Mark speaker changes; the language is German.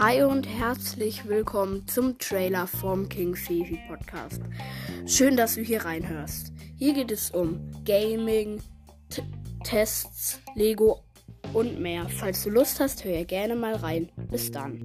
Speaker 1: Hi und herzlich willkommen zum Trailer vom King Fifi Podcast. Schön, dass du hier reinhörst. Hier geht es um Gaming, T Tests, Lego und mehr. Falls du Lust hast, hör gerne mal rein. Bis dann.